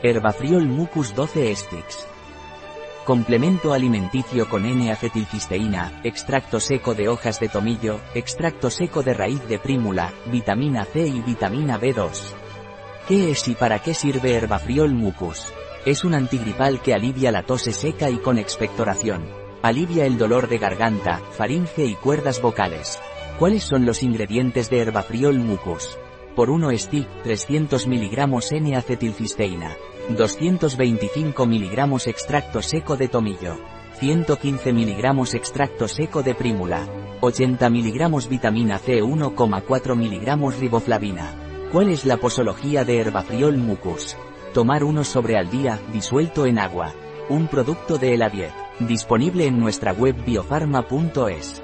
Herbafriol Mucus 12 Sticks. Complemento alimenticio con N-acetilcisteína, extracto seco de hojas de tomillo, extracto seco de raíz de prímula, vitamina C y vitamina B2. ¿Qué es y para qué sirve Herbafriol Mucus? Es un antigripal que alivia la tos seca y con expectoración. Alivia el dolor de garganta, faringe y cuerdas vocales. ¿Cuáles son los ingredientes de Herbafriol Mucus? Por 1 stick, 300 mg N-acetilcisteína. 225 mg extracto seco de tomillo, 115 mg extracto seco de prímula, 80 mg vitamina C 1,4 mg riboflavina. ¿Cuál es la posología de Herbafriol mucus? Tomar uno sobre al día, disuelto en agua. Un producto de Elaviet. Disponible en nuestra web biofarma.es.